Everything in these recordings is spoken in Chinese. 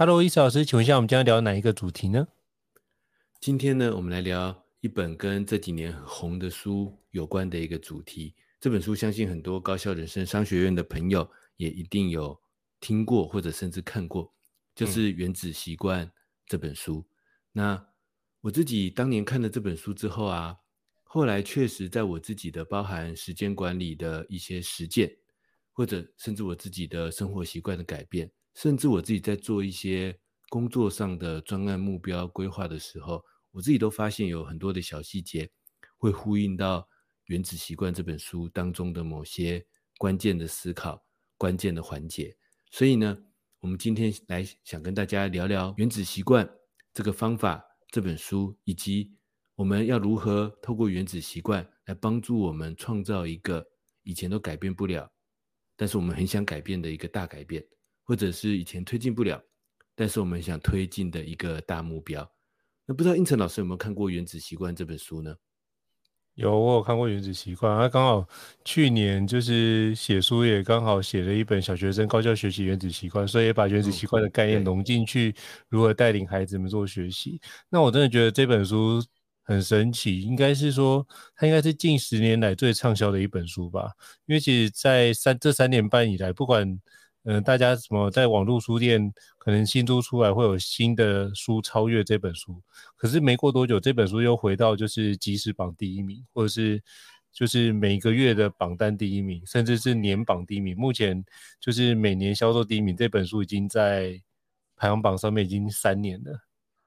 Hello，伊斯老师，请问一下，我们将要聊哪一个主题呢？今天呢，我们来聊一本跟这几年很红的书有关的一个主题。这本书相信很多高校人生商学院的朋友也一定有听过，或者甚至看过，就是《原子习惯》这本书。嗯、那我自己当年看了这本书之后啊，后来确实在我自己的包含时间管理的一些实践，或者甚至我自己的生活习惯的改变。甚至我自己在做一些工作上的专案目标规划的时候，我自己都发现有很多的小细节会呼应到《原子习惯》这本书当中的某些关键的思考、关键的环节。所以呢，我们今天来想跟大家聊聊《原子习惯》这个方法、这本书，以及我们要如何透过《原子习惯》来帮助我们创造一个以前都改变不了，但是我们很想改变的一个大改变。或者是以前推进不了，但是我们想推进的一个大目标。那不知道应成老师有没有看过《原子习惯》这本书呢？有，我有看过《原子习惯》。他刚好去年就是写书，也刚好写了一本小学生高效学习原子习惯，所以也把原子习惯的概念融进去，如何带领孩子们做学习。嗯、那我真的觉得这本书很神奇，应该是说它应该是近十年来最畅销的一本书吧？因为其实，在三这三年半以来，不管嗯、大家什么在网络书店可能新书出来会有新的书超越这本书，可是没过多久，这本书又回到就是即时榜第一名，或者是就是每个月的榜单第一名，甚至是年榜第一名。目前就是每年销售第一名，这本书已经在排行榜上面已经三年了，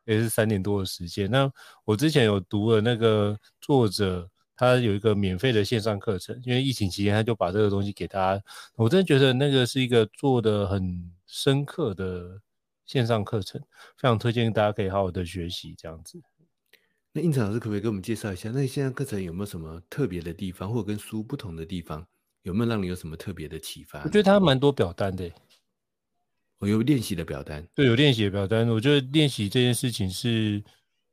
也是三年多的时间。那我之前有读了那个作者。他有一个免费的线上课程，因为疫情期间，他就把这个东西给大家。我真的觉得那个是一个做的很深刻的线上课程，非常推荐大家可以好好的学习这样子。那胤丞老师可不可以给我们介绍一下，那线上课程有没有什么特别的地方，或者跟书不同的地方？有没有让你有什么特别的启发？我觉得他蛮多表单的，我有练习的表单，对，有练习的表单。我觉得练习这件事情是，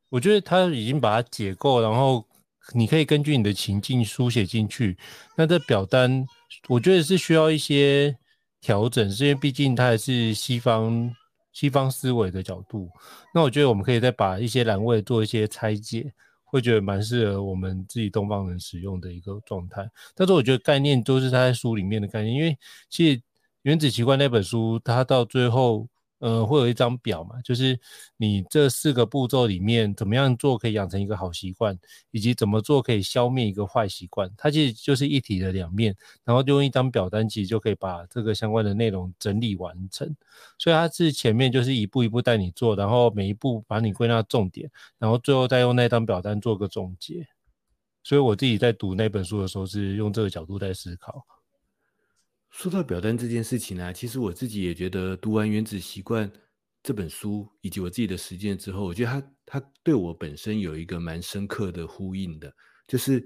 我觉得他已经把它解构，然后。你可以根据你的情境书写进去。那这表单，我觉得是需要一些调整，是因为毕竟它还是西方西方思维的角度。那我觉得我们可以再把一些栏位做一些拆解，会觉得蛮适合我们自己东方人使用的一个状态。但是我觉得概念都是他在书里面的概念，因为其实《原子习惯》那本书，它到最后。呃，会有一张表嘛，就是你这四个步骤里面怎么样做可以养成一个好习惯，以及怎么做可以消灭一个坏习惯，它其实就是一体的两面，然后就用一张表单，其实就可以把这个相关的内容整理完成。所以它是前面就是一步一步带你做，然后每一步把你归纳重点，然后最后再用那张表单做个总结。所以我自己在读那本书的时候是用这个角度在思考。说到表单这件事情呢、啊，其实我自己也觉得读完《原子习惯》这本书，以及我自己的实践之后，我觉得它它对我本身有一个蛮深刻的呼应的，就是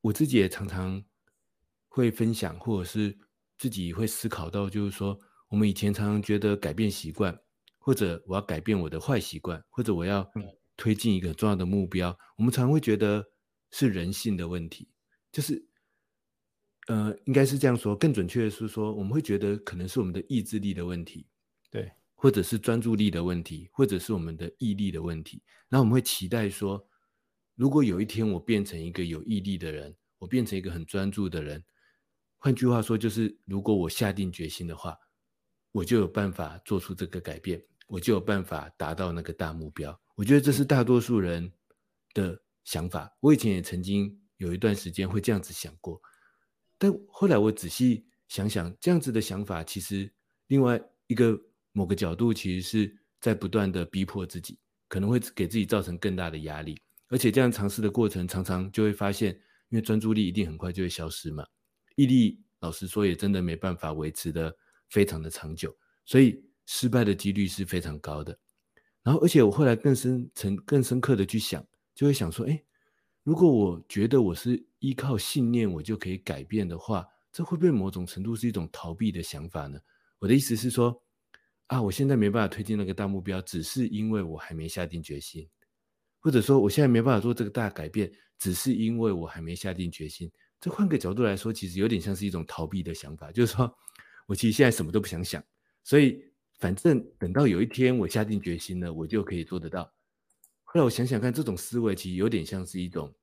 我自己也常常会分享，或者是自己会思考到，就是说，我们以前常常觉得改变习惯，或者我要改变我的坏习惯，或者我要推进一个重要的目标，我们常常会觉得是人性的问题，就是，呃，应该是这样说，更准确的是说，我们会觉得可能是我们的意志力的问题，对，或者是专注力的问题，或者是我们的毅力的问题，然后我们会期待说。如果有一天我变成一个有毅力的人，我变成一个很专注的人，换句话说，就是如果我下定决心的话，我就有办法做出这个改变，我就有办法达到那个大目标。我觉得这是大多数人的想法。我以前也曾经有一段时间会这样子想过，但后来我仔细想想，这样子的想法其实另外一个某个角度，其实是在不断的逼迫自己，可能会给自己造成更大的压力。而且这样尝试的过程，常常就会发现，因为专注力一定很快就会消失嘛，毅力老实说也真的没办法维持得非常的长久，所以失败的几率是非常高的。然后，而且我后来更深层、更深刻的去想，就会想说，哎，如果我觉得我是依靠信念我就可以改变的话，这会不会某种程度是一种逃避的想法呢？我的意思是说，啊，我现在没办法推进那个大目标，只是因为我还没下定决心。或者说，我现在没办法做这个大改变，只是因为我还没下定决心。这换个角度来说，其实有点像是一种逃避的想法，就是说我其实现在什么都不想想，所以反正等到有一天我下定决心了，我就可以做得到。后来我想想看，这种思维其实有点像是一种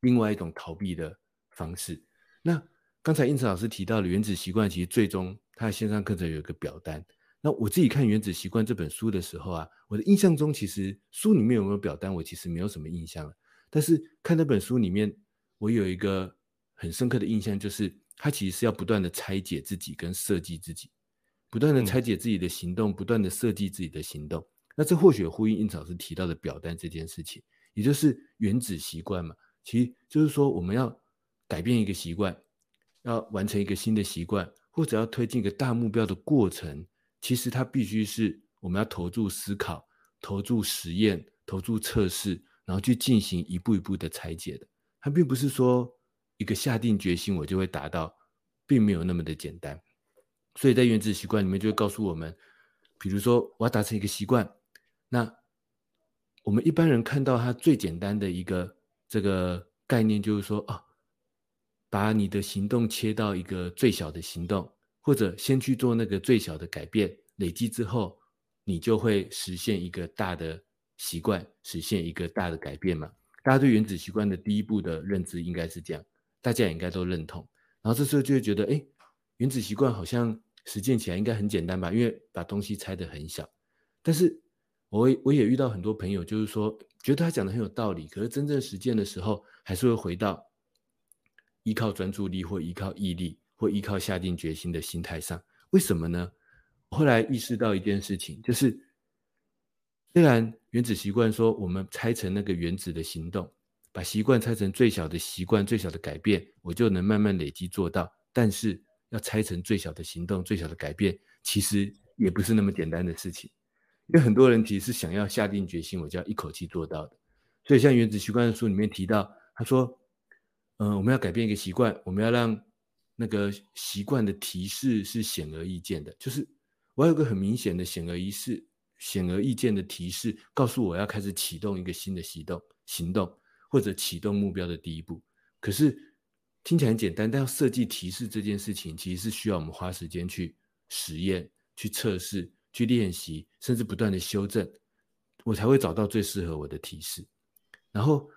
另外一种逃避的方式。那刚才应慈老师提到的原子习惯，其实最终他的线上课程有一个表单。那我自己看《原子习惯》这本书的时候啊，我的印象中其实书里面有没有表单，我其实没有什么印象了。但是看那本书里面，我有一个很深刻的印象，就是他其实是要不断的拆解自己跟设计自己，不断的拆解自己的行动，不断的设计自己的行动。那这或许呼应印老师提到的表单这件事情，也就是原子习惯嘛。其实就是说，我们要改变一个习惯，要完成一个新的习惯，或者要推进一个大目标的过程。其实它必须是我们要投注思考、投注实验、投注测试，然后去进行一步一步的拆解的。它并不是说一个下定决心我就会达到，并没有那么的简单。所以在原子习惯里面就会告诉我们，比如说我要达成一个习惯，那我们一般人看到它最简单的一个这个概念就是说啊，把你的行动切到一个最小的行动。或者先去做那个最小的改变，累积之后，你就会实现一个大的习惯，实现一个大的改变嘛。大家对原子习惯的第一步的认知应该是这样，大家也应该都认同。然后这时候就会觉得，哎，原子习惯好像实践起来应该很简单吧？因为把东西拆得很小。但是我我也遇到很多朋友，就是说觉得他讲的很有道理，可是真正实践的时候，还是会回到依靠专注力或依靠毅力。或依靠下定决心的心态上，为什么呢？后来意识到一件事情，就是虽然原子习惯说我们拆成那个原子的行动，把习惯拆成最小的习惯、最小的改变，我就能慢慢累积做到。但是要拆成最小的行动、最小的改变，其实也不是那么简单的事情。因为很多人其实是想要下定决心，我就要一口气做到的。所以像原子习惯的书里面提到，他说：“嗯、我们要改变一个习惯，我们要让。”那个习惯的提示是显而易见的，就是我有个很明显的显而易示、显而易见的提示，告诉我要开始启动一个新的行动、行动或者启动目标的第一步。可是听起来很简单，但要设计提示这件事情，其实是需要我们花时间去实验、去测试、去练习，甚至不断的修正，我才会找到最适合我的提示。然后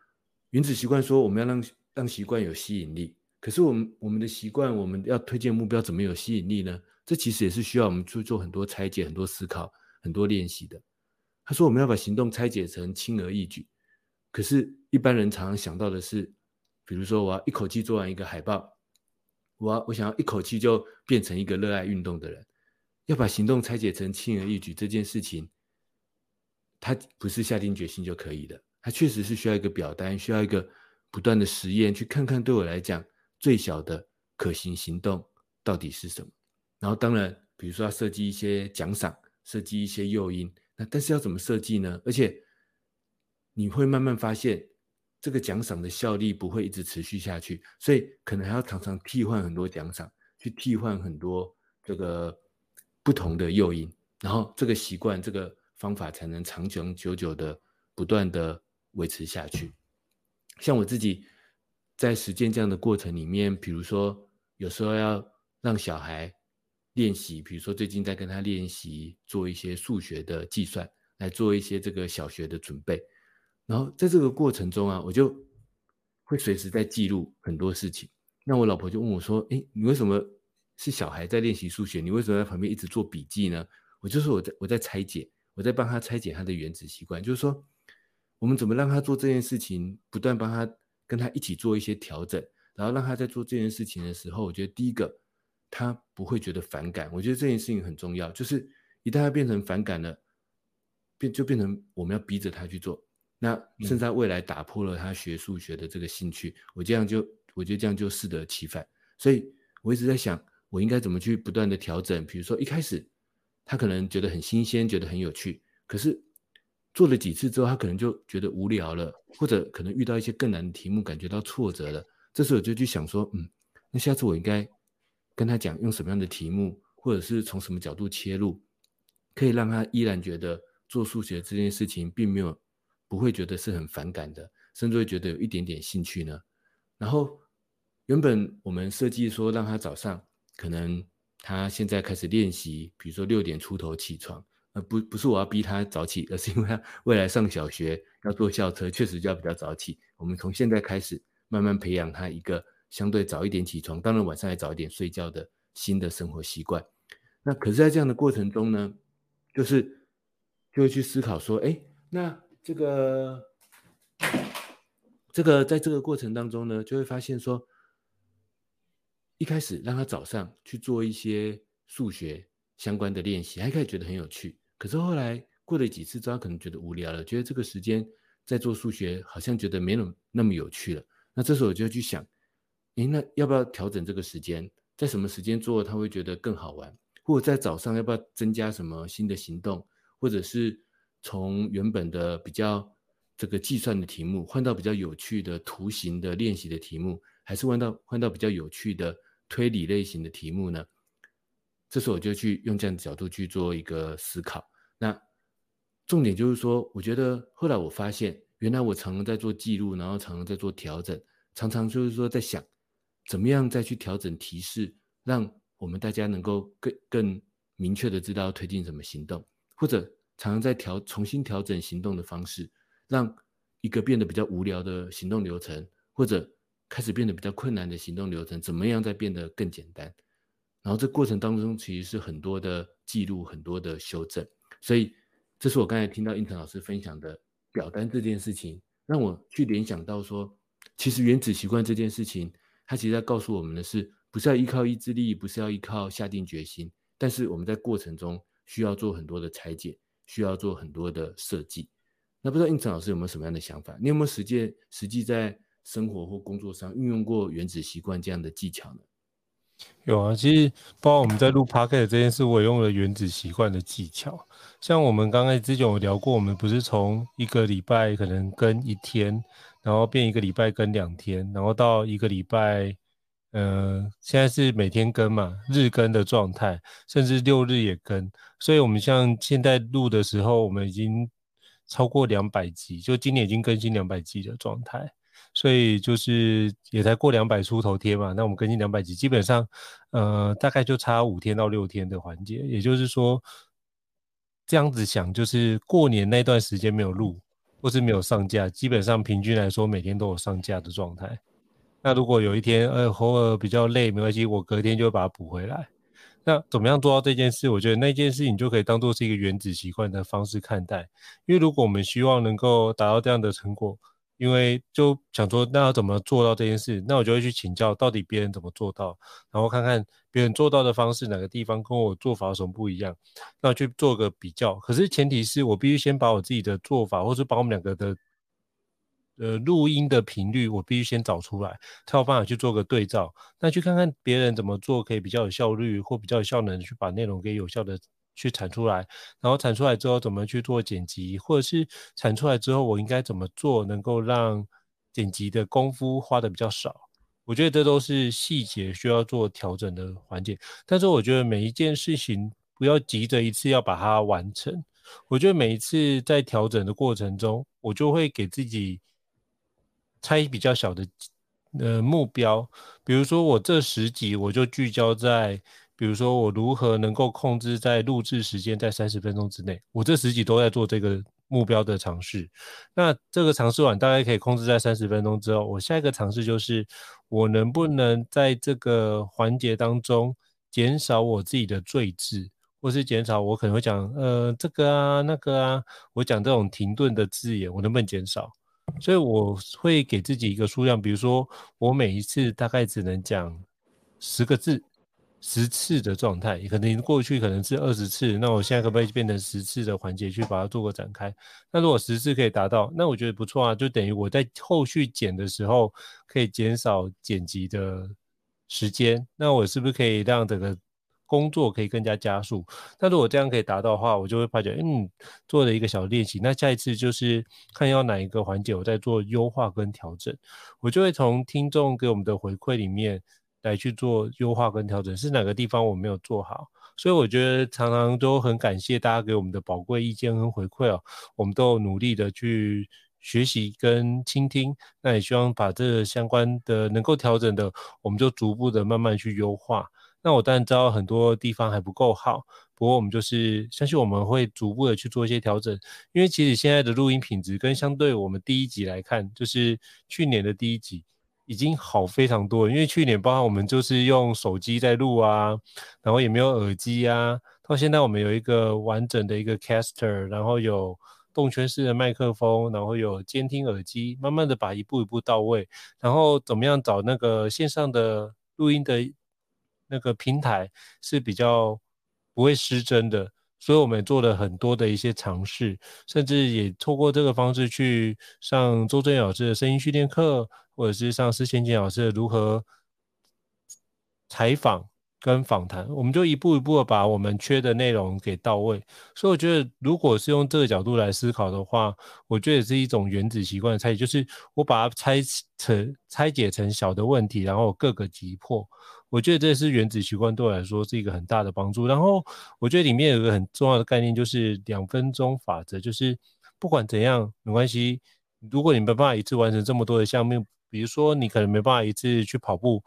原子习惯说，我们要让让习惯有吸引力。可是我们我们的习惯，我们要推荐目标，怎么有吸引力呢？这其实也是需要我们去做很多拆解、很多思考、很多练习的。他说我们要把行动拆解成轻而易举，可是，一般人常常想到的是，比如说我要一口气做完一个海报，我要我想要一口气就变成一个热爱运动的人，要把行动拆解成轻而易举这件事情，他不是下定决心就可以的，他确实是需要一个表单，需要一个不断的实验，去看看对我来讲。最小的可行行动到底是什么？然后当然，比如说要设计一些奖赏，设计一些诱因。那但是要怎么设计呢？而且你会慢慢发现，这个奖赏的效力不会一直持续下去，所以可能还要常常替换很多奖赏，去替换很多这个不同的诱因，然后这个习惯、这个方法才能长长久久的不断的维持下去。像我自己在实践这样的过程里面，比如说有时候要让小孩练习，比如说最近在跟他练习做一些数学的计算，来做一些这个小学的准备。然后在这个过程中啊，我就会随时在记录很多事情。那我老婆就问我说：“诶，你为什么是小孩在练习数学？你为什么在旁边一直做笔记呢？”我就是我在我在拆解，我在帮他拆解他的原子习惯，就是说我们怎么让他做这件事情，不断帮他跟他一起做一些调整，然后让他在做这件事情的时候，我觉得第一个他不会觉得反感。我觉得这件事情很重要，就是一旦他变成反感了，变就变成我们要逼着他去做。那甚至在未来打破了他学数学的这个兴趣，我这样就我觉得这样就适得其反。所以我一直在想，我应该怎么去不断的调整。比如说一开始他可能觉得很新鲜，觉得很有趣，可是做了几次之后，他可能就觉得无聊了，或者可能遇到一些更难的题目，感觉到挫折了。这时候我就去想说，嗯，那下次我应该跟他讲用什么样的题目，或者是从什么角度切入，可以让他依然觉得做数学这件事情并没有。不会觉得是很反感的，甚至会觉得有一点点兴趣呢。然后原本我们设计说让他早上，可能他现在开始练习，比如说六点出头起床，呃，不不是我要逼他早起，而是因为他 未来上小学要坐校车，确实就要比较早起。我们从现在开始慢慢培养他一个相对早一点起床，当然晚上也早一点睡觉的新的生活习惯。那可是，在这样的过程中呢，就是就会去思考说，哎，那。这个，这个在这个过程当中呢，就会发现说，一开始让他早上去做一些数学相关的练习，还可以觉得很有趣。可是后来过了几次之后，可能觉得无聊了，觉得这个时间在做数学好像觉得没那么那么有趣了。那这时候我就去想，诶，那要不要调整这个时间？在什么时间做他会觉得更好玩？或者在早上要不要增加什么新的行动？或者是？从原本的比较这个计算的题目换到比较有趣的图形的练习的题目，还是换到换到比较有趣的推理类型的题目呢？这时候我就去用这样的角度去做一个思考。那重点就是说，我觉得后来我发现，原来我常常在做记录，然后常常在做调整，常常就是说在想，怎么样再去调整提示，让我们大家能够更更明确的知道推进什么行动，或者。常常在调重新调整行动的方式，让一个变得比较无聊的行动流程，或者开始变得比较困难的行动流程，怎么样再变得更简单？然后这过程当中其实是很多的记录，很多的修正。所以这是我刚才听到胤丞老师分享的表单这件事情，让我去联想到说，其实原子习惯这件事情，它其实在告诉我们的是，不是要依靠意志力，不是要依靠下定决心，但是我们在过程中需要做很多的拆解。需要做很多的设计，那不知道应成老师有没有什么样的想法？你有没有实践实际在生活或工作上运用过原子习惯这样的技巧呢？有啊，其实包括我们在录 podcast 这件事，我也用了原子习惯的技巧。像我们刚才之前有聊过，我们不是从一个礼拜可能跟一天，然后变一个礼拜跟两天，然后到一个礼拜。呃，现在是每天更嘛，日更的状态，甚至六日也更。所以，我们像现在录的时候，我们已经超过两百集，就今年已经更新两百集的状态。所以，就是也才过两百出头天嘛，那我们更新两百集，基本上，呃，大概就差五天到六天的环节。也就是说，这样子想，就是过年那段时间没有录，或是没有上架，基本上平均来说，每天都有上架的状态。那如果有一天，呃，偶尔比较累，没关系，我隔天就会把它补回来。那怎么样做到这件事？我觉得那件事情就可以当做是一个原子习惯的方式看待。因为如果我们希望能够达到这样的成果，因为就想说，那要怎么做到这件事？那我就会去请教，到底别人怎么做到，然后看看别人做到的方式哪个地方跟我做法有什么不一样，那去做个比较。可是前提是我必须先把我自己的做法，或是把我们两个的。呃，录音的频率我必须先找出来，才有办法去做个对照。那去看看别人怎么做，可以比较有效率或比较有效能去把内容给有效的去产出来。然后产出来之后怎么去做剪辑，或者是产出来之后我应该怎么做，能够让剪辑的功夫花的比较少。我觉得这都是细节需要做调整的环节。但是我觉得每一件事情不要急着一次要把它完成。我觉得每一次在调整的过程中，我就会给自己拆比较小的呃目标，比如说我这十集我就聚焦在。比如说，我如何能够控制在录制时间在三十分钟之内？我这十几都在做这个目标的尝试。那这个尝试完，大概可以控制在三十分钟之后，我下一个尝试就是，我能不能在这个环节当中减少我自己的赘字，或是减少我可能会讲呃这个啊那个啊，我讲这种停顿的字眼，我能不能减少？所以我会给自己一个数量，比如说我每一次大概只能讲十个字。十次的状态，可能过去可能是二十次，那我现在可不可以变成十次的环节去把它做个展开？那如果十次可以达到，那我觉得不错啊，就等于我在后续剪的时候可以减少剪辑的时间，那我是不是可以让整个工作可以更加加速？那如果这样可以达到的话，我就会发觉，嗯，做了一个小练习，那下一次就是看要哪一个环节我在做优化跟调整，我就会从听众给我们的回馈里面。来去做优化跟调整，是哪个地方我没有做好？所以我觉得常常都很感谢大家给我们的宝贵意见跟回馈哦，我们都努力的去学习跟倾听，那也希望把这个相关的能够调整的，我们就逐步的慢慢去优化。那我当然知道很多地方还不够好，不过我们就是相信我们会逐步的去做一些调整，因为其实现在的录音品质跟相对我们第一集来看，就是去年的第一集。已经好非常多，因为去年包括我们就是用手机在录啊，然后也没有耳机啊，到现在我们有一个完整的一个 caster，然后有动圈式的麦克风，然后有监听耳机，慢慢的把一步一步到位，然后怎么样找那个线上的录音的那个平台是比较不会失真的，所以我们做了很多的一些尝试，甚至也透过这个方式去上周正老师的声音训练课。或者是上司千金老师的如何采访跟访谈，我们就一步一步的把我们缺的内容给到位。所以我觉得，如果是用这个角度来思考的话，我觉得也是一种原子习惯的拆解，就是我把它拆成拆解成小的问题，然后各个击破。我觉得这是原子习惯对我来说是一个很大的帮助。然后我觉得里面有一个很重要的概念，就是两分钟法则，就是不管怎样没关系，如果你没办法一次完成这么多的项目。比如说，你可能没办法一次去跑步，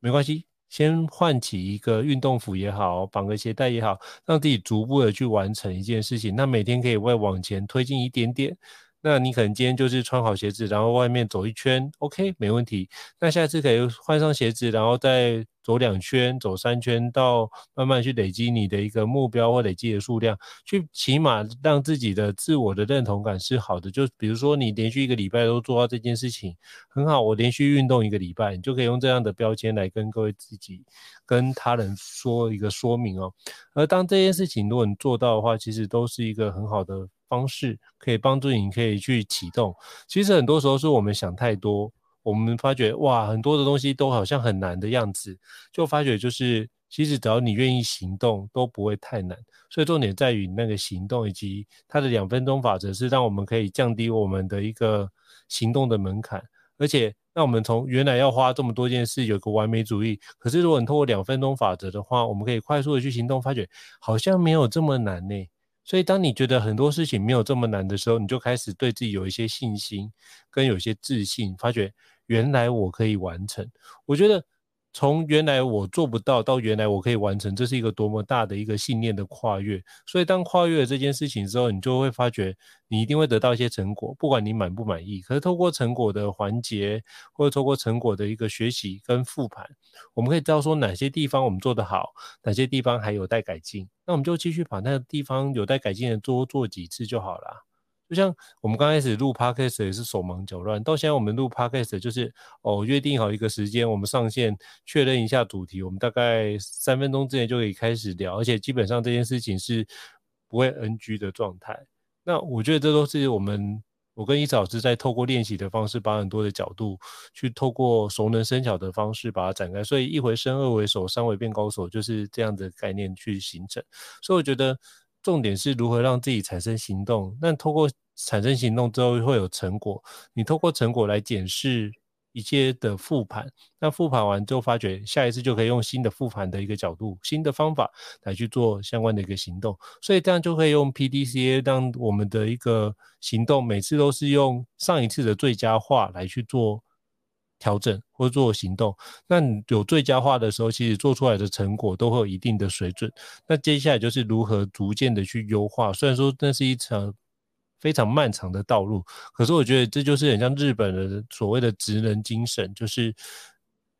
没关系，先换起一个运动服也好，绑个鞋带也好，让自己逐步的去完成一件事情。那每天可以为往前推进一点点。那你可能今天就是穿好鞋子，然后外面走一圈，OK，没问题。那下次可以换上鞋子，然后再。走两圈，走三圈，到慢慢去累积你的一个目标或累积的数量，去起码让自己的自我的认同感是好的。就比如说你连续一个礼拜都做到这件事情，很好。我连续运动一个礼拜，你就可以用这样的标签来跟各位自己、跟他人说一个说明哦。而当这件事情如果你做到的话，其实都是一个很好的方式，可以帮助你可以去启动。其实很多时候是我们想太多。我们发觉哇，很多的东西都好像很难的样子，就发觉就是其实只要你愿意行动，都不会太难。所以重点在于那个行动，以及它的两分钟法则，是让我们可以降低我们的一个行动的门槛，而且那我们从原来要花这么多件事，有个完美主义。可是如果你透过两分钟法则的话，我们可以快速的去行动，发觉好像没有这么难呢。所以当你觉得很多事情没有这么难的时候，你就开始对自己有一些信心，跟有一些自信，发觉。原来我可以完成，我觉得从原来我做不到到原来我可以完成，这是一个多么大的一个信念的跨越。所以当跨越了这件事情之后，你就会发觉你一定会得到一些成果，不管你满不满意。可是透过成果的环节，或者透过成果的一个学习跟复盘，我们可以知道说哪些地方我们做得好，哪些地方还有待改进。那我们就继续把那个地方有待改进的多做几次就好了。就像我们刚开始录 podcast 也是手忙脚乱，到现在我们录 podcast 就是哦，约定好一个时间，我们上线确认一下主题，我们大概三分钟之内就可以开始聊，而且基本上这件事情是不会 NG 的状态。那我觉得这都是我们我跟伊草老师在透过练习的方式，把很多的角度去透过熟能生巧的方式把它展开，所以一回生二回熟，三回变高手，就是这样的概念去形成。所以我觉得。重点是如何让自己产生行动。那透过产生行动之后会有成果，你透过成果来检视一些的复盘，那复盘完之后发觉下一次就可以用新的复盘的一个角度、新的方法来去做相关的一个行动，所以这样就可以用 PDCA 当我们的一个行动，每次都是用上一次的最佳化来去做。调整或做行动，那你有最佳化的时候，其实做出来的成果都会有一定的水准。那接下来就是如何逐渐的去优化。虽然说那是一场非常漫长的道路，可是我觉得这就是很像日本人所谓的职人精神，就是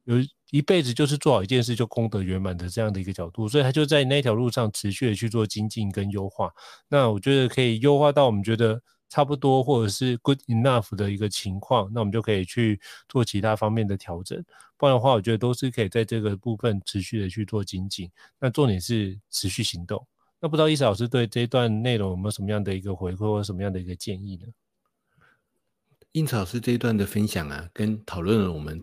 有一辈子就是做好一件事就功德圆满的这样的一个角度，所以他就在那条路上持续的去做精进跟优化。那我觉得可以优化到我们觉得。差不多，或者是 good enough 的一个情况，那我们就可以去做其他方面的调整。不然的话，我觉得都是可以在这个部分持续的去做精进。那重点是持续行动。那不知道伊斯老师对这一段内容有没有什么样的一个回馈，或什么样的一个建议呢？应曹老师这一段的分享啊，跟讨论了我们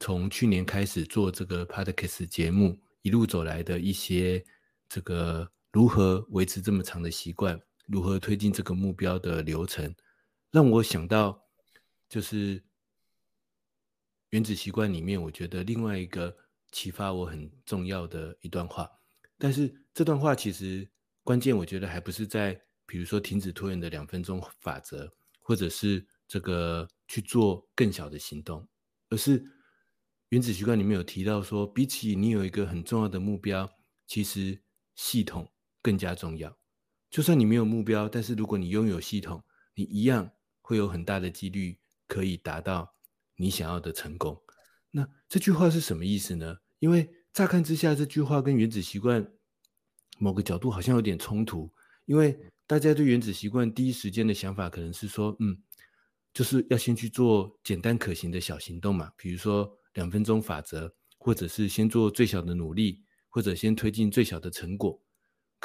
从去年开始做这个 Podcast 节目一路走来的一些这个如何维持这么长的习惯。如何推进这个目标的流程，让我想到就是原子习惯里面，我觉得另外一个启发我很重要的一段话。但是这段话其实关键，我觉得还不是在比如说停止拖延的两分钟法则，或者是这个去做更小的行动，而是原子习惯里面有提到说，比起你有一个很重要的目标，其实系统更加重要。就算你没有目标，但是如果你拥有系统，你一样会有很大的几率可以达到你想要的成功。那这句话是什么意思呢？因为乍看之下，这句话跟原子习惯某个角度好像有点冲突。因为大家对原子习惯第一时间的想法可能是说，嗯，就是要先去做简单可行的小行动嘛，比如说两分钟法则，或者是先做最小的努力，或者先推进最小的成果。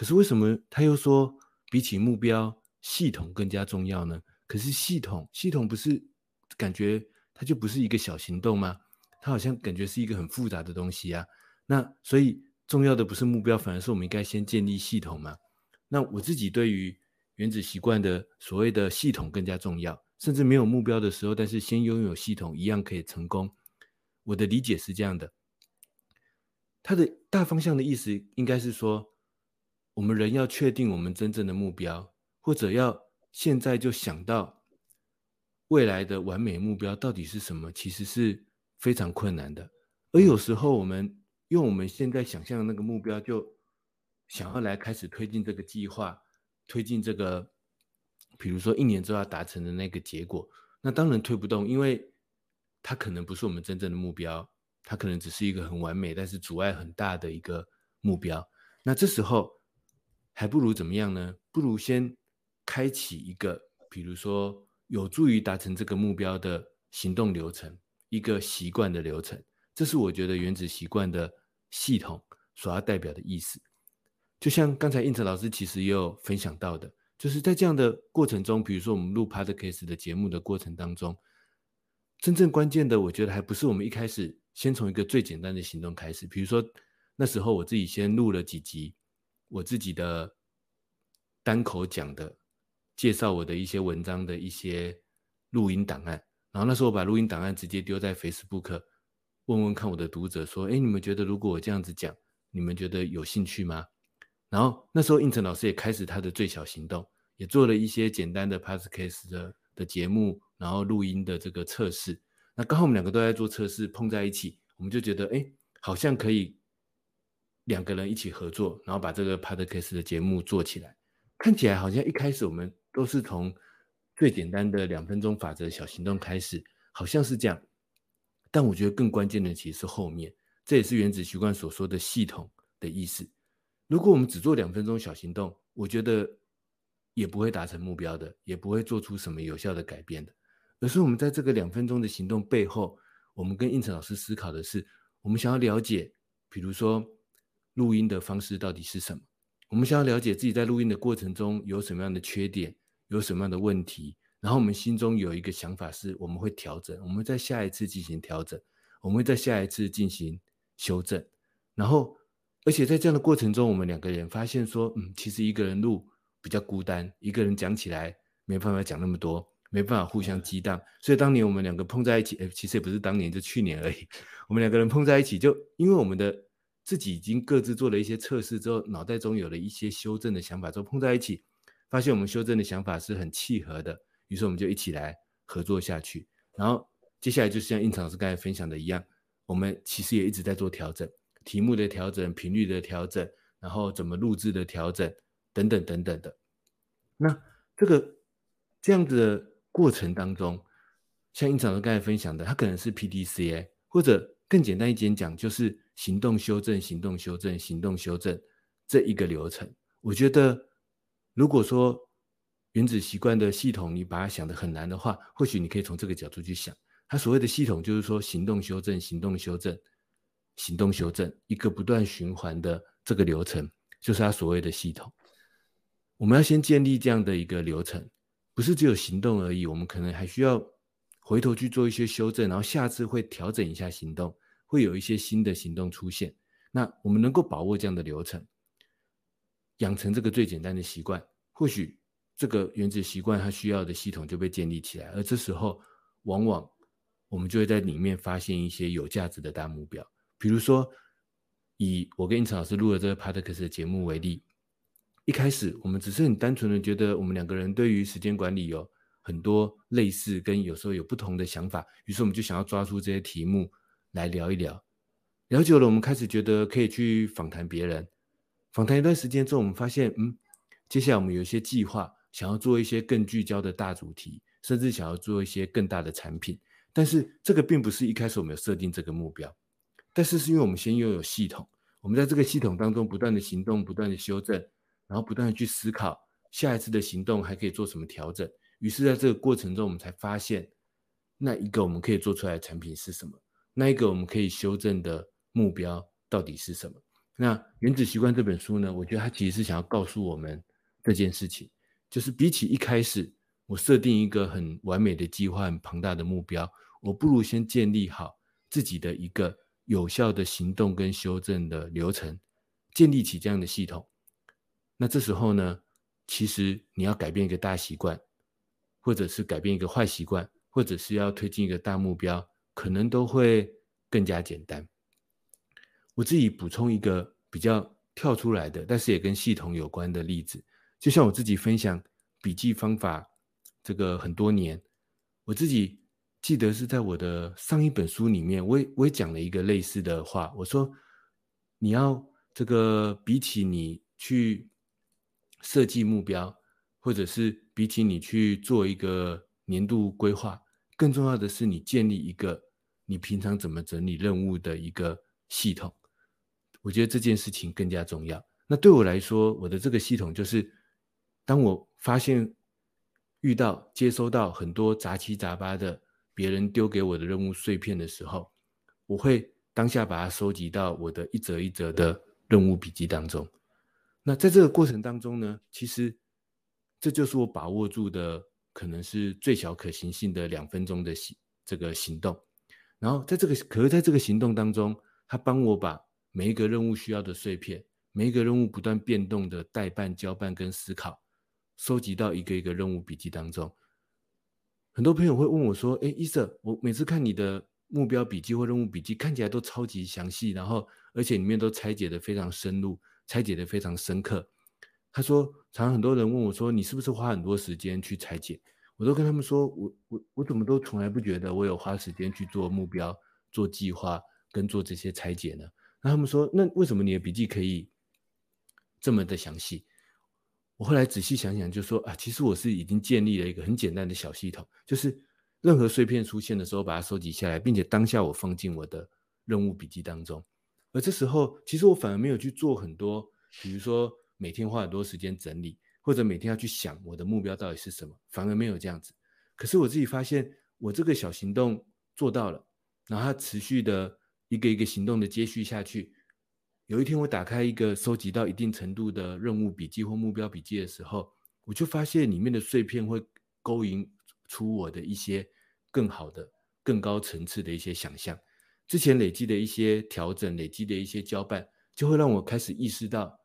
可是为什么他又说比起目标，系统更加重要呢？可是系统，系统不是感觉它就不是一个小行动吗？它好像感觉是一个很复杂的东西啊。那所以重要的不是目标，反而是我们应该先建立系统嘛。那我自己对于原子习惯的所谓的系统更加重要，甚至没有目标的时候，但是先拥有系统一样可以成功。我的理解是这样的，它的大方向的意思应该是说。我们人要确定我们真正的目标，或者要现在就想到未来的完美目标到底是什么，其实是非常困难的。而有时候，我们用我们现在想象的那个目标，就想要来开始推进这个计划，推进这个，比如说一年之后要达成的那个结果，那当然推不动，因为它可能不是我们真正的目标，它可能只是一个很完美，但是阻碍很大的一个目标。那这时候。还不如怎么样呢？不如先开启一个，比如说有助于达成这个目标的行动流程，一个习惯的流程。这是我觉得原子习惯的系统所要代表的意思。就像刚才应成老师其实也有分享到的，就是在这样的过程中，比如说我们录 Podcast 的节目的过程当中，真正关键的，我觉得还不是我们一开始先从一个最简单的行动开始。比如说那时候我自己先录了几集。我自己的单口讲的，介绍我的一些文章的一些录音档案，然后那时候我把录音档案直接丢在 Facebook，问问看我的读者说：“哎，你们觉得如果我这样子讲，你们觉得有兴趣吗？”然后那时候应成老师也开始他的最小行动，也做了一些简单的 Podcast 的的节目，然后录音的这个测试。那刚好我们两个都在做测试，碰在一起，我们就觉得哎，好像可以。两个人一起合作，然后把这个 Podcast 的节目做起来，看起来好像一开始我们都是从最简单的两分钟法则小行动开始，好像是这样。但我觉得更关键的其实是后面，这也是原子习惯所说的系统的意思。如果我们只做两分钟小行动，我觉得也不会达成目标的，也不会做出什么有效的改变的。而是我们在这个两分钟的行动背后，我们跟应成老师思考的是，我们想要了解，比如说。录音的方式到底是什么？我们想要了解自己在录音的过程中有什么样的缺点，有什么样的问题，然后我们心中有一个想法是，我们会调整，我们在下一次进行调整，我们会在下一次进行修正。然后，而且在这样的过程中，我们两个人发现说，嗯，其实一个人录比较孤单，一个人讲起来没办法讲那么多，没办法互相激荡。所以当年我们两个碰在一起，诶，其实也不是当年，就去年而已。我们两个人碰在一起，就因为我们的自己已经各自做了一些测试之后，脑袋中有了一些修正的想法之后，碰在一起，发现我们修正的想法是很契合的，于是我们就一起来合作下去。然后接下来就像胤丞老师刚才分享的一样，我们其实也一直在做调整，题目的调整、频率的调整，然后怎么录制的调整，等等等等的。那这个这样子的过程当中，像胤丞老师刚才分享的，它可能是 PDCA，或者更简单一点讲，就是行动修正、行动修正、行动修正这一个流程。我觉得，如果说原子习惯的系统，你把它想得很难的话，或许你可以从这个角度去想。它所谓的系统，就是说行动修正、行动修正、行动修正，一个不断循环的这个流程，就是它所谓的系统。我们要先建立这样的一个流程，不是只有行动而已，我们可能还需要回头去做一些修正，然后下次会调整一下行动，会有一些新的行动出现。那我们能够把握这样的流程，养成这个最简单的习惯，或许。这个原子习惯它需要的系统就被建立起来，而这时候往往我们就会在里面发现一些有价值的大目标。比如说，以我跟胤丞老师录的这个 Podcast 的节目为例，一开始我们只是很单纯的觉得我们两个人对于时间管理有很多类似，跟有时候有不同的想法，于是我们就想要抓出这些题目来聊一聊。聊久了，我们开始觉得可以去访谈别人，访谈一段时间之后，我们发现，嗯，接下来我们有一些计划。想要做一些更聚焦的大主题，甚至想要做一些更大的产品，但是这个并不是一开始我们有设定这个目标，但是是因为我们先拥有系统，我们在这个系统当中不断的行动，不断的修正，然后不断的去思考下一次的行动还可以做什么调整，于是在这个过程中，我们才发现那一个我们可以做出来的产品是什么，那一个我们可以修正的目标到底是什么。那《原子习惯》这本书呢，我觉得它其实是想要告诉我们这件事情。就是比起一开始我设定一个很完美的计划、很庞大的目标，我不如先建立好自己的一个有效的行动跟修正的流程，建立起这样的系统。那这时候呢，其实你要改变一个大习惯，或者是改变一个坏习惯，或者是要推进一个大目标，可能都会更加简单。我自己补充一个比较跳出来的，但是也跟系统有关的例子。就像我自己分享笔记方法，这个很多年，我自己记得是在我的上一本书里面，我也我也讲了一个类似的话。我说，你要这个比起你去设计目标，或者是比起你去做一个年度规划，更重要的是你建立一个你平常怎么整理任务的一个系统。我觉得这件事情更加重要。那对我来说，我的这个系统就是。当我发现遇到接收到很多杂七杂八的别人丢给我的任务碎片的时候，我会当下把它收集到我的一则一则的任务笔记当中。那在这个过程当中呢，其实这就是我把握住的可能是最小可行性的两分钟的行这个行动。然后在这个可是在这个行动当中，他帮我把每一个任务需要的碎片，每一个任务不断变动的待办、交办跟思考。收集到一个一个任务笔记当中，很多朋友会问我说：“哎，伊瑟，我每次看你的目标笔记或任务笔记，看起来都超级详细，然后而且里面都拆解的非常深入，拆解的非常深刻。”他说：“常常很多人问我说，你是不是花很多时间去拆解？”我都跟他们说：“我我我怎么都从来不觉得我有花时间去做目标、做计划跟做这些拆解呢？”那他们说：“那为什么你的笔记可以这么的详细？”我后来仔细想想，就说啊，其实我是已经建立了一个很简单的小系统，就是任何碎片出现的时候，把它收集下来，并且当下我放进我的任务笔记当中。而这时候，其实我反而没有去做很多，比如说每天花很多时间整理，或者每天要去想我的目标到底是什么，反而没有这样子。可是我自己发现，我这个小行动做到了，然后它持续的一个一个行动的接续下去。有一天，我打开一个收集到一定程度的任务笔记或目标笔记的时候，我就发现里面的碎片会勾引出我的一些更好的、更高层次的一些想象。之前累积的一些调整、累积的一些交办，就会让我开始意识到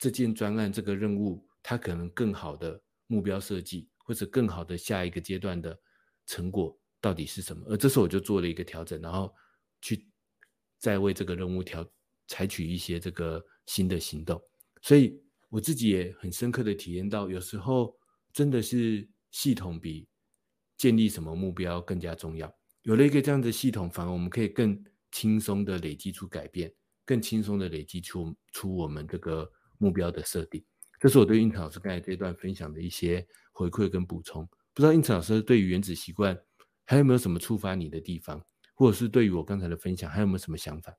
这件专案、这个任务，它可能更好的目标设计，或者更好的下一个阶段的成果到底是什么？而这时候我就做了一个调整，然后去再为这个任务调采取一些这个新的行动。所以我自己也很深刻的体验到，有时候真的是系统比建立什么目标更加重要。有了一个这样的系统，反而我们可以更轻松的累积出改变，更轻松的累积出出我们这个目标的设定。这是我对胤丞老师刚才这段分享的一些回馈跟补充。不知道胤丞老师对于原子习惯还有没有什么触发你的地方，或者是对于我刚才的分享还有没有什么想法？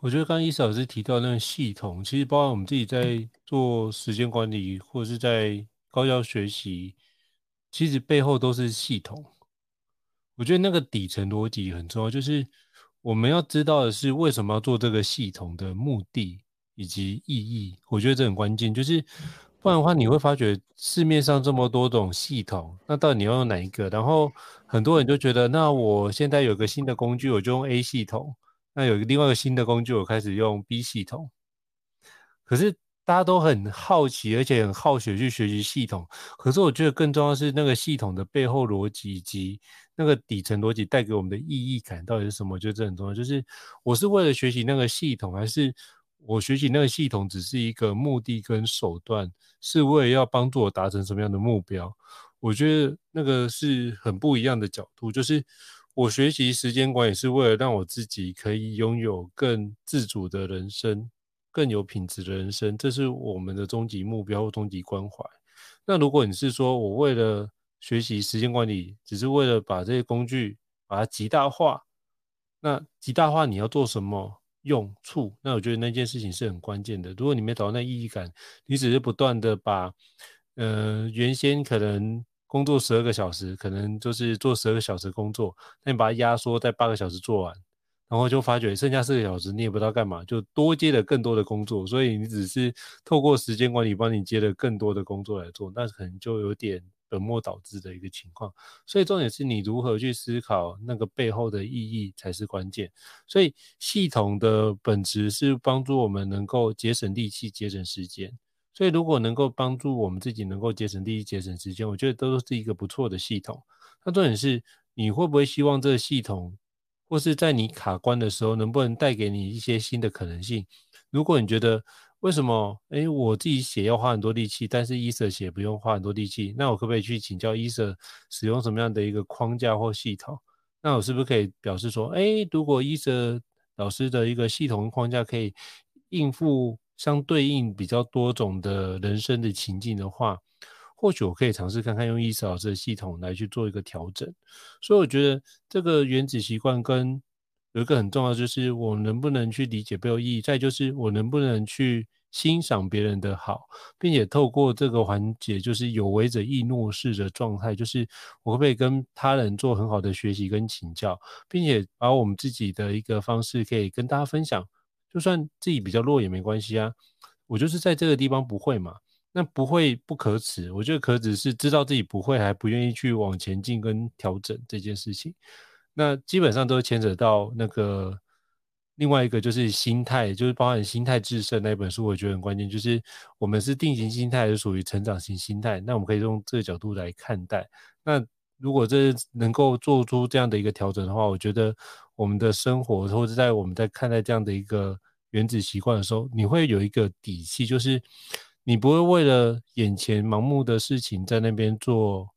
我觉得刚刚伊斯老师提到那个系统，其实包括我们自己在做时间管理，或者是在高效学习，其实背后都是系统。我觉得那个底层逻辑很重要，就是我们要知道的是为什么要做这个系统的目的以及意义。我觉得这很关键，就是不然的话，你会发觉市面上这么多种系统，那到底你要用哪一个？然后很多人就觉得，那我现在有个新的工具，我就用 A 系统；那有另外一个新的工具，我开始用 B 系统。可是。大家都很好奇，而且很好学去学习系统。可是我觉得更重要是那个系统的背后逻辑以及那个底层逻辑带给我们的意义感到底是什么？我觉得这很重要。就是我是为了学习那个系统，还是我学习那个系统只是一个目的跟手段，是为了要帮助我达成什么样的目标？我觉得那个是很不一样的角度。就是我学习时间管理是为了让我自己可以拥有更自主的人生。更有品质的人生，这是我们的终极目标或终极关怀。那如果你是说我为了学习时间管理，只是为了把这些工具把它极大化，那极大化你要做什么用处？那我觉得那件事情是很关键的。如果你没找到那意义感，你只是不断的把，呃，原先可能工作十二个小时，可能就是做十二个小时工作，那你把它压缩在八个小时做完。然后就发觉剩下四个小时你也不知道干嘛，就多接了更多的工作，所以你只是透过时间管理帮你接了更多的工作来做，那可能就有点本末倒置的一个情况。所以重点是你如何去思考那个背后的意义才是关键。所以系统的本质是帮助我们能够节省力气、节省时间。所以如果能够帮助我们自己能够节省力气、节省时间，我觉得都是一个不错的系统。那重点是你会不会希望这个系统？或是在你卡关的时候，能不能带给你一些新的可能性？如果你觉得为什么，诶，我自己写要花很多力气，但是 Easer 写不用花很多力气，那我可不可以去请教 Easer 使用什么样的一个框架或系统？那我是不是可以表示说，诶，如果 Easer 老师的一个系统框架可以应付相对应比较多种的人生的情境的话，或许我可以尝试看看用伊斯老师的系统来去做一个调整，所以我觉得这个原子习惯跟有一个很重要，就是我能不能去理解背后意义，再就是我能不能去欣赏别人的好，并且透过这个环节，就是有为者亦若是的状态，就是我可不可以跟他人做很好的学习跟请教，并且把我们自己的一个方式可以跟大家分享，就算自己比较弱也没关系啊，我就是在这个地方不会嘛。那不会不可耻，我觉得可耻是知道自己不会，还不愿意去往前进跟调整这件事情。那基本上都牵扯到那个另外一个就是心态，就是包含心态致胜那本书，我觉得很关键，就是我们是定型心态，还是属于成长型心态。那我们可以用这个角度来看待。那如果这能够做出这样的一个调整的话，我觉得我们的生活，或者在我们在看待这样的一个原子习惯的时候，你会有一个底气，就是。你不会为了眼前盲目的事情在那边做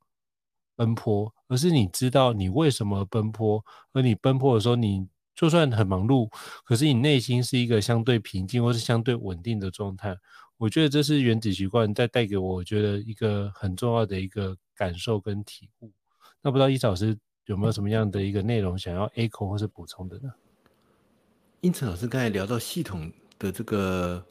奔波，而是你知道你为什么奔波，而你奔波的时候，你就算很忙碌，可是你内心是一个相对平静或是相对稳定的状态。我觉得这是原子习惯在带给我，我觉得一个很重要的一个感受跟体悟。那不知道伊老师有没有什么样的一个内容想要 echo 或是补充的呢？胤丞老师刚才聊到系统的这个。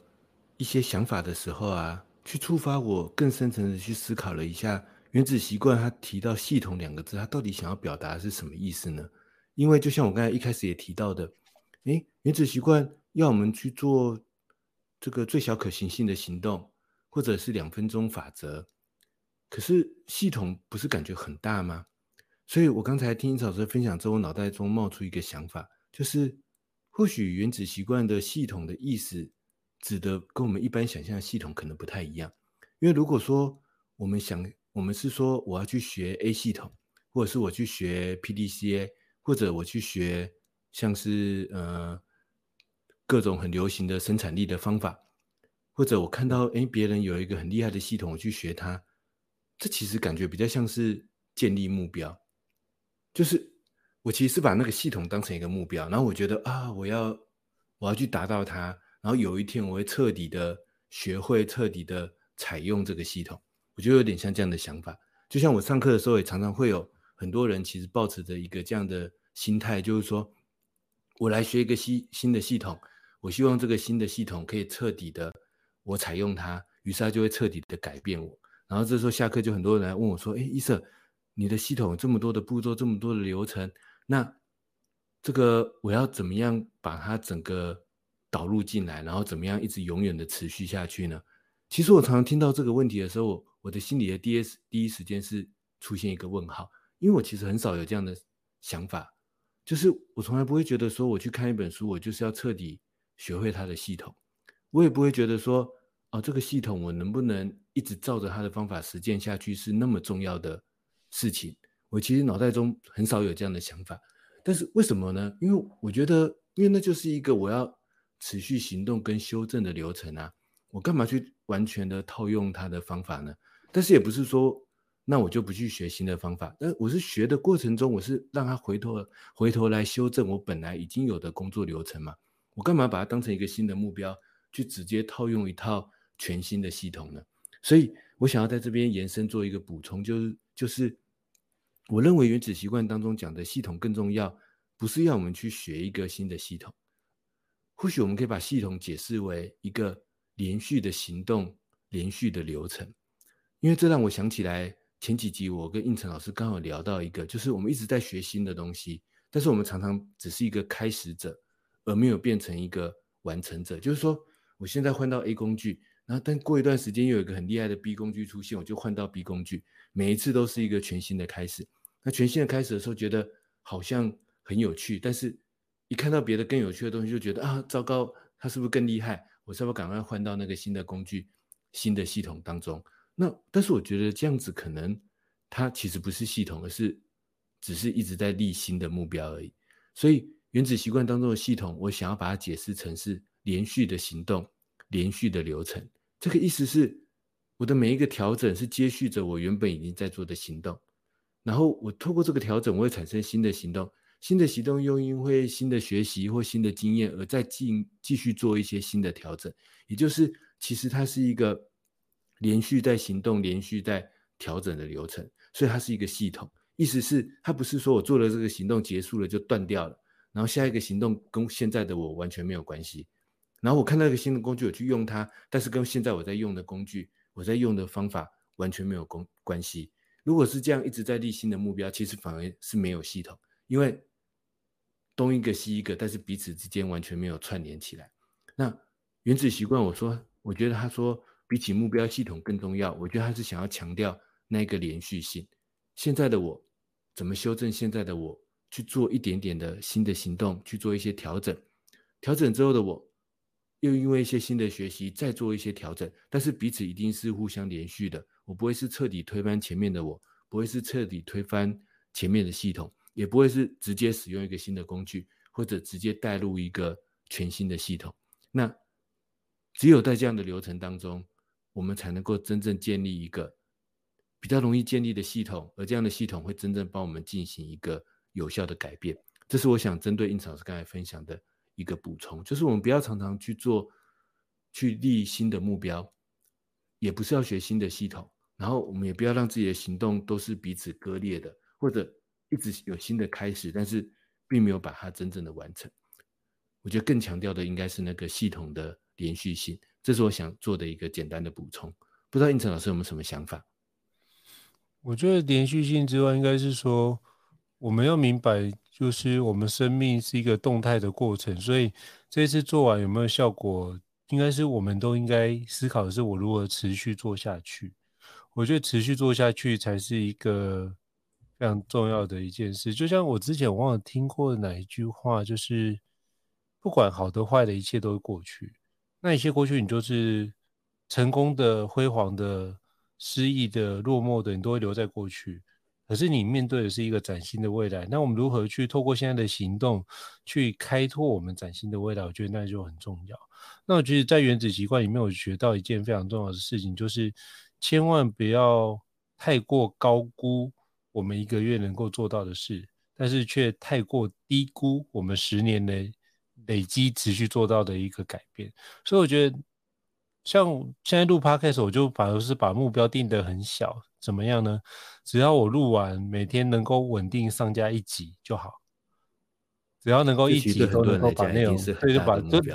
一些想法的时候啊，去触发我更深层的去思考了一下，原子习惯他提到“系统”两个字，他到底想要表达是什么意思呢？因为就像我刚才一开始也提到的，诶，原子习惯要我们去做这个最小可行性的行动，或者是两分钟法则，可是系统不是感觉很大吗？所以我刚才听胤丞老师分享之后，我脑袋中冒出一个想法，就是或许原子习惯的系统的意思。指的跟我们一般想象的系统可能不太一样，因为如果说我们想我们是说我要去学 A 系统，或者是我去学 PDCA，或者我去学像是呃各种很流行的生产力的方法，或者我看到哎别人有一个很厉害的系统，我去学它，这其实感觉比较像是建立目标，就是我其实是把那个系统当成一个目标，然后我觉得啊我要我要去达到它，然后有一天我会彻底的学会，彻底的采用这个系统。我觉得有点像这样的想法，就像我上课的时候也常常会有很多人其实抱持着一个这样的心态，就是说我来学一个新新的系统，我希望这个新的系统可以彻底的我采用它，于是它就会彻底的改变我。然后这时候下课就很多人来问我说：“哎，伊瑟，你的系统这么多的步骤，这么多的流程，那这个我要怎么样把它整个导入进来，然后怎么样一直永远的持续下去呢？”其实我常常听到这个问题的时候，我的心里的第一第一时间是出现一个问号，因为我其实很少有这样的想法，就是我从来不会觉得说我去看一本书，我就是要彻底学会它的系统，我也不会觉得说哦，这个系统我能不能一直照着它的方法实践下去是那么重要的事情，我其实脑袋中很少有这样的想法，但是为什么呢？因为我觉得，因为那就是一个我要持续行动跟修正的流程啊，我干嘛去完全的套用它的方法呢？但是也不是说，那我就不去学新的方法。但我是学的过程中，我是让他回头回头来修正我本来已经有的工作流程嘛。我干嘛把它当成一个新的目标，去直接套用一套全新的系统呢？所以我想要在这边延伸做一个补充，就是就是我认为原子习惯当中讲的系统更重要，不是要我们去学一个新的系统。或许我们可以把系统解释为一个连续的行动，连续的流程。因为这让我想起来前几集我跟应成老师刚好聊到一个，就是我们一直在学新的东西，但是我们常常只是一个开始者，而没有变成一个完成者。就是说，我现在换到 A 工具，然后但过一段时间又有一个很厉害的 B 工具出现，我就换到 B 工具，每一次都是一个全新的开始。那全新的开始的时候，觉得好像很有趣，但是一看到别的更有趣的东西，就觉得啊，糟糕，它是不是更厉害？我是不是赶快换到那个新的工具、新的系统当中？那但是我觉得这样子可能它其实不是系统，而是只是一直在立新的目标而已。所以原子习惯当中的系统，我想要把它解释成是连续的行动、连续的流程。这个意思是我的每一个调整是接续着我原本已经在做的行动，然后我透过这个调整，我会产生新的行动，新的行动又因为新的学习或新的经验而再继继续做一些新的调整。也就是其实它是一个。连续在行动，连续在调整的流程，所以它是一个系统。意思是，它不是说我做了这个行动结束了就断掉了，然后下一个行动跟现在的我完全没有关系。然后我看到一个新的工具，我去用它，但是跟现在我在用的工具，我在用的方法完全没有关关系。如果是这样一直在立新的目标，其实反而是没有系统，因为东一个西一个，但是彼此之间完全没有串联起来。那原子习惯，我说，我觉得他说。比起目标系统更重要，我觉得他是想要强调那个连续性。现在的我怎么修正现在的我，去做一点点的新的行动，去做一些调整。调整之后的我，又因为一些新的学习再做一些调整。但是彼此一定是互相连续的。我不会是彻底推翻前面的我，不会是彻底推翻前面的系统，也不会是直接使用一个新的工具，或者直接带入一个全新的系统。那只有在这样的流程当中。我们才能够真正建立一个比较容易建立的系统，而这样的系统会真正帮我们进行一个有效的改变。这是我想针对应老师刚才分享的一个补充，就是我们不要常常去做去立新的目标，也不是要学新的系统，然后我们也不要让自己的行动都是彼此割裂的，或者一直有新的开始，但是并没有把它真正的完成。我觉得更强调的应该是那个系统的连续性。这是我想做的一个简单的补充，不知道应成老师有没有什么想法？我觉得连续性之外，应该是说我们要明白，就是我们生命是一个动态的过程，所以这次做完有没有效果，应该是我们都应该思考的是我如何持续做下去。我觉得持续做下去才是一个非常重要的一件事。就像我之前忘了听过哪一句话，就是不管好的坏的，一切都会过去。那一些过去，你就是成功的、辉煌的失意的、落寞的，你都会留在过去。可是你面对的是一个崭新的未来，那我们如何去透过现在的行动去开拓我们崭新的未来？我觉得那就很重要。那我觉得在原子习惯里面，我学到一件非常重要的事情，就是千万不要太过高估我们一个月能够做到的事，但是却太过低估我们十年内累积持续做到的一个改变。所以我觉得，像现在录 Podcast，我就反而是把目标定得很小。怎么样呢？只要我录完，每天能够稳定上架一集就好。只要能够一集都能够把内容，对，就把就对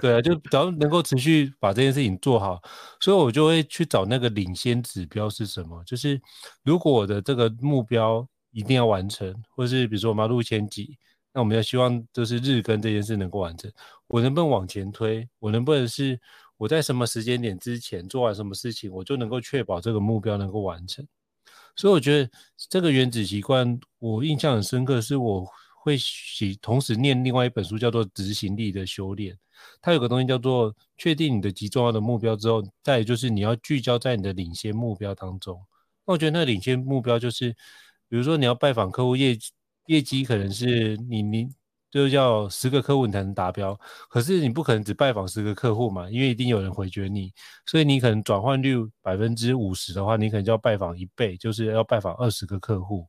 对啊，就只要能够持续把这件事情做好，所以我就会去找那个领先指标是什么。就是如果我的这个目标一定要完成，或是比如说我们要录千集，那我们要希望就是日更这件事能够完成。我能不能往前推？我能不能是？我在什么时间点之前做完什么事情，我就能够确保这个目标能够完成。所以我觉得这个原子习惯，我印象很深刻，是我会，同时念另外一本书，叫做《执行力的修炼》。它有个东西叫做确定你的极重要的目标之后，再就是你要聚焦在你的领先目标当中。那我觉得那领先目标就是，比如说你要拜访客户业绩，业绩可能是你你。就是叫十个客户你才能达标，可是你不可能只拜访十个客户嘛，因为一定有人回绝你，所以你可能转换率百分之五十的话，你可能就要拜访一倍，就是要拜访二十个客户，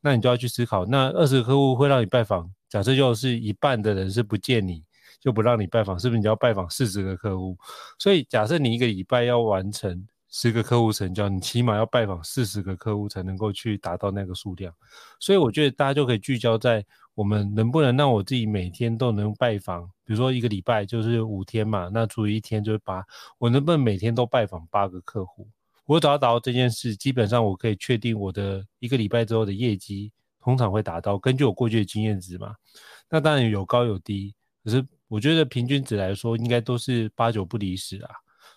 那你就要去思考，那二十个客户会让你拜访，假设就是一半的人是不见你，就不让你拜访，是不是你要拜访四十个客户？所以假设你一个礼拜要完成十个客户成交，你起码要拜访四十个客户才能够去达到那个数量，所以我觉得大家就可以聚焦在。我们能不能让我自己每天都能拜访？比如说一个礼拜就是五天嘛，那除以一天就是八。我能不能每天都拜访八个客户？我只要达到这件事，基本上我可以确定我的一个礼拜之后的业绩通常会达到。根据我过去的经验值嘛，那当然有高有低，可是我觉得平均值来说应该都是八九不离十啊。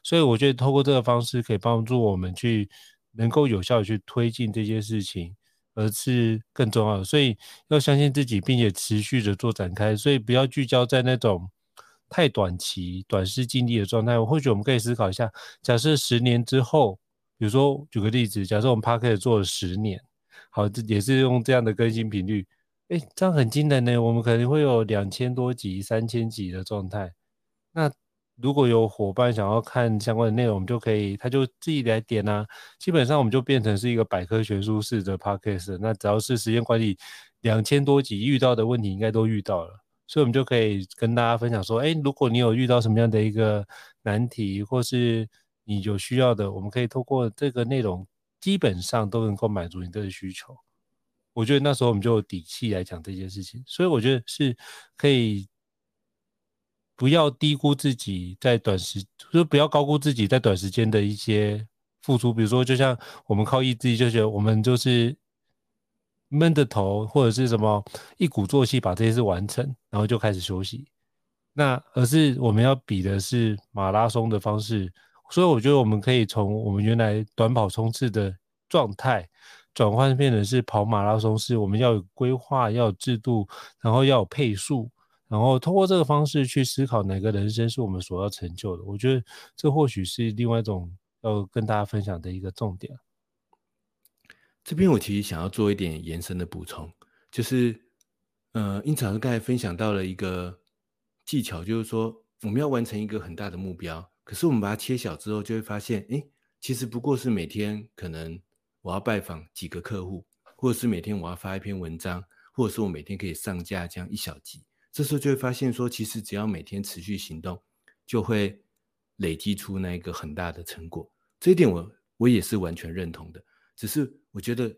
所以我觉得透过这个方式可以帮助我们去能够有效的去推进这件事情。而是更重要的，所以要相信自己，并且持续的做展开，所以不要聚焦在那种太短期、短视近利的状态。或许我们可以思考一下，假设十年之后，比如说举个例子，假设我们 Podcast 做了十年，好，这也是用这样的更新频率，诶，这样很惊人呢，我们可能会有两千多集、三千集的状态，那。如果有伙伴想要看相关的内容，我们就可以，他就自己来点啊。基本上我们就变成是一个百科全书式的 podcast。那只要是时间管理，两千多集遇到的问题应该都遇到了，所以我们就可以跟大家分享说，哎，如果你有遇到什么样的一个难题，或是你有需要的，我们可以透过这个内容，基本上都能够满足你的需求。我觉得那时候我们就有底气来讲这件事情，所以我觉得是可以。不要低估自己在短时，就是不要高估自己在短时间的一些付出。比如说，就像我们靠意志力，就觉得我们就是闷着头或者是什么一鼓作气把这些事完成，然后就开始休息。那而是我们要比的是马拉松的方式。所以我觉得我们可以从我们原来短跑冲刺的状态转换变成是跑马拉松式。我们要有规划，要有制度，然后要有配速。然后通过这个方式去思考哪个人生是我们所要成就的，我觉得这或许是另外一种要跟大家分享的一个重点。这边我其实想要做一点延伸的补充，就是，呃，英草刚才分享到了一个技巧，就是说我们要完成一个很大的目标，可是我们把它切小之后，就会发现，哎，其实不过是每天可能我要拜访几个客户，或者是每天我要发一篇文章，或者是我每天可以上架这样一小集。这时候就会发现说，其实只要每天持续行动，就会累积出那一个很大的成果。这一点我我也是完全认同的。只是我觉得，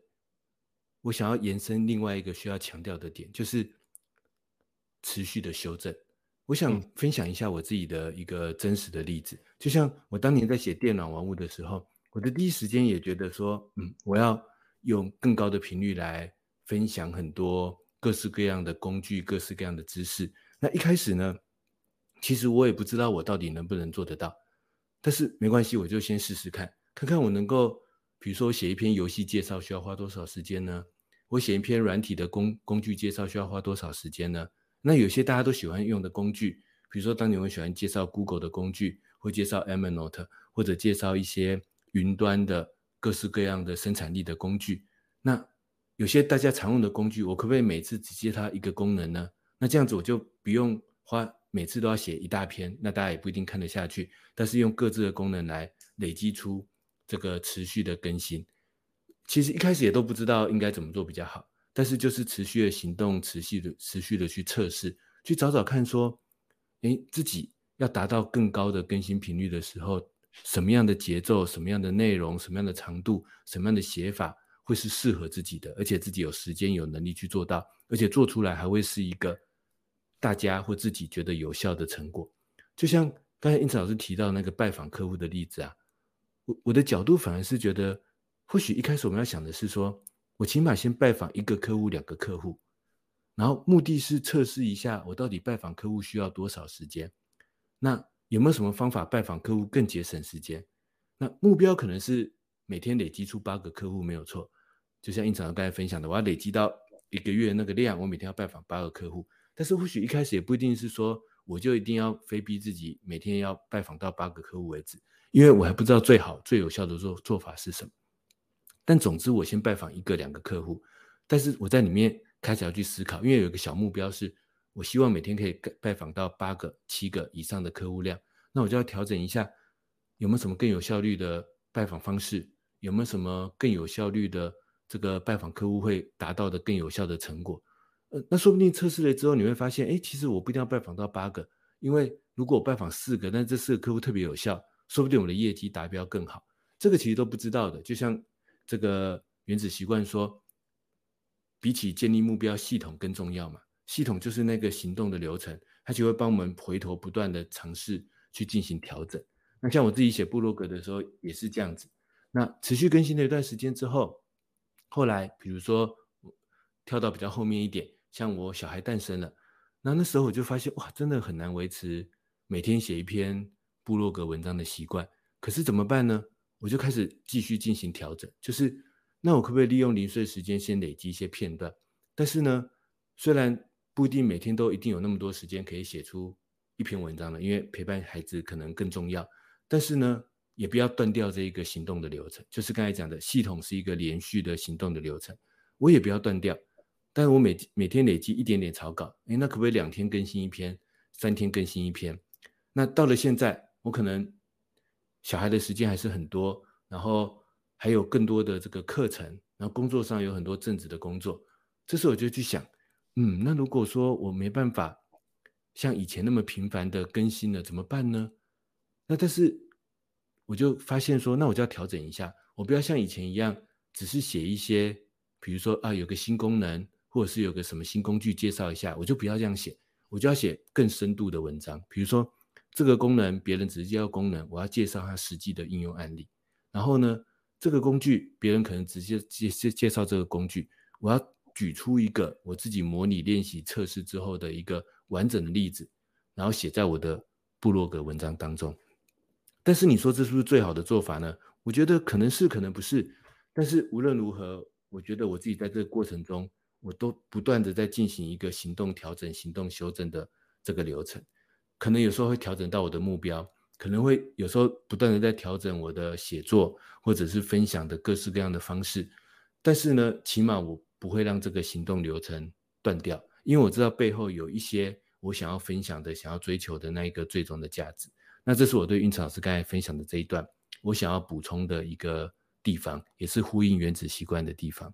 我想要延伸另外一个需要强调的点，就是持续的修正。我想分享一下我自己的一个真实的例子，就像我当年在写电脑玩物的时候，我的第一时间也觉得说，嗯，我要用更高的频率来分享很多。各式各样的工具，各式各样的知识。那一开始呢，其实我也不知道我到底能不能做得到。但是没关系，我就先试试看，看看我能够，比如说写一篇游戏介绍需要花多少时间呢？我写一篇软体的工工具介绍需要花多少时间呢？那有些大家都喜欢用的工具，比如说当年我喜欢介绍 Google 的工具，会介绍 Evernote，或者介绍一些云端的各式各样的生产力的工具。那有些大家常用的工具，我可不可以每次只接它一个功能呢？那这样子我就不用花每次都要写一大篇，那大家也不一定看得下去。但是用各自的功能来累积出这个持续的更新。其实一开始也都不知道应该怎么做比较好，但是就是持续的行动，持续的持续的去测试，去找找看说，诶，自己要达到更高的更新频率的时候，什么样的节奏、什么样的内容、什么样的长度、什么样的写法会是适合自己的，而且自己有时间、有能力去做到，而且做出来还会是一个大家或自己觉得有效的成果。就像刚才英慈老师提到那个拜访客户的例子啊，我我的角度反而是觉得，或许一开始我们要想的是说，我起码先拜访一个客户、两个客户，然后目的是测试一下我到底拜访客户需要多少时间，那。有没有什么方法拜访客户更节省时间？那目标可能是每天累积出八个客户没有错，就像印厂刚才分享的，我要累积到一个月那个量，我每天要拜访八个客户。但是或许一开始也不一定是说我就一定要非逼自己每天要拜访到八个客户为止，因为我还不知道最好最有效的做做法是什么。但总之我先拜访一个两个客户，但是我在里面开始要去思考，因为有一个小目标是。我希望每天可以拜访到八个、七个以上的客户量，那我就要调整一下，有没有什么更有效率的拜访方式？有没有什么更有效率的这个拜访客户会达到的更有效的成果？呃，那说不定测试了之后，你会发现，哎，其实我不一定要拜访到八个，因为如果我拜访四个，但这四个客户特别有效，说不定我们的业绩达标更好。这个其实都不知道的。就像这个原子习惯说，比起建立目标，系统更重要嘛。系统就是那个行动的流程，它就会帮我们回头不断的尝试去进行调整。那像我自己写部落格的时候也是这样子。那持续更新了一段时间之后，后来比如说跳到比较后面一点，像我小孩诞生了，那那时候我就发现哇，真的很难维持每天写一篇部落格文章的习惯。可是怎么办呢？我就开始继续进行调整，就是那我可不可以利用零碎时间先累积一些片段？但是呢，虽然不一定每天都一定有那么多时间可以写出一篇文章了，因为陪伴孩子可能更重要。但是呢，也不要断掉这一个行动的流程，就是刚才讲的系统是一个连续的行动的流程，我也不要断掉。但是我每每天累积一点点草稿，诶，那可不可以两天更新一篇，三天更新一篇？那到了现在，我可能小孩的时间还是很多，然后还有更多的这个课程，然后工作上有很多正职的工作，这时候我就去想。嗯，那如果说我没办法像以前那么频繁的更新了，怎么办呢？那但是我就发现说，那我就要调整一下，我不要像以前一样，只是写一些，比如说啊，有个新功能，或者是有个什么新工具介绍一下，我就不要这样写，我就要写更深度的文章。比如说这个功能别人只是介绍功能，我要介绍它实际的应用案例。然后呢，这个工具别人可能直接介介介绍这个工具，我要。举出一个我自己模拟练习测试之后的一个完整的例子，然后写在我的部落格文章当中。但是你说这是不是最好的做法呢？我觉得可能是，可能不是。但是无论如何，我觉得我自己在这个过程中，我都不断的在进行一个行动调整、行动修正的这个流程。可能有时候会调整到我的目标，可能会有时候不断的在调整我的写作或者是分享的各式各样的方式。但是呢，起码我。不会让这个行动流程断掉，因为我知道背后有一些我想要分享的、想要追求的那一个最终的价值。那这是我对蕴慈老师刚才分享的这一段，我想要补充的一个地方，也是呼应原子习惯的地方。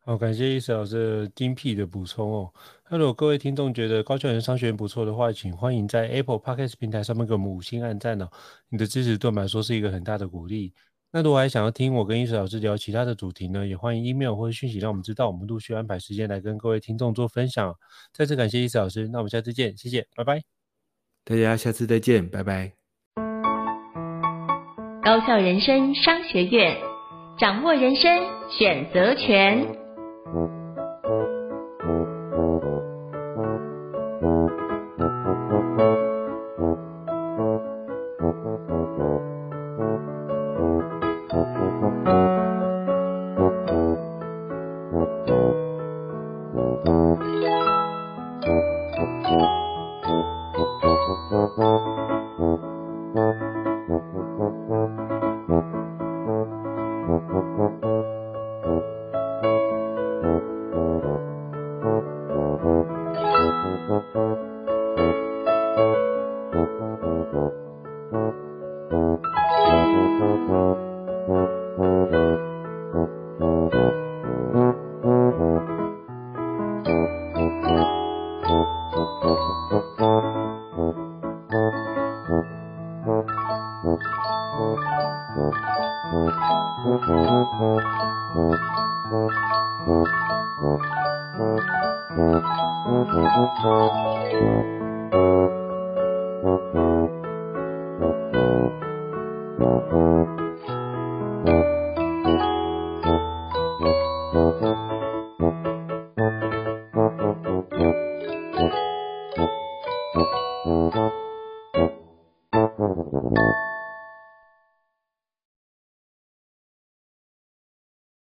好，感谢蕴慈老师精辟的补充哦。那如果各位听众觉得高效人商学院不错的话，请欢迎在 Apple Podcast 平台上面给我们五星按赞哦。你的支持对我们来说是一个很大的鼓励。那如果还想要听我跟蕴慈老师聊其他的主题呢，也欢迎 email 或者讯息让我们知道，我们陆续安排时间来跟各位听众做分享。再次感谢蕴慈老师，那我们下次见，谢谢，拜拜。大家下次再见，拜拜。高校人生商学院，掌握人生选择权。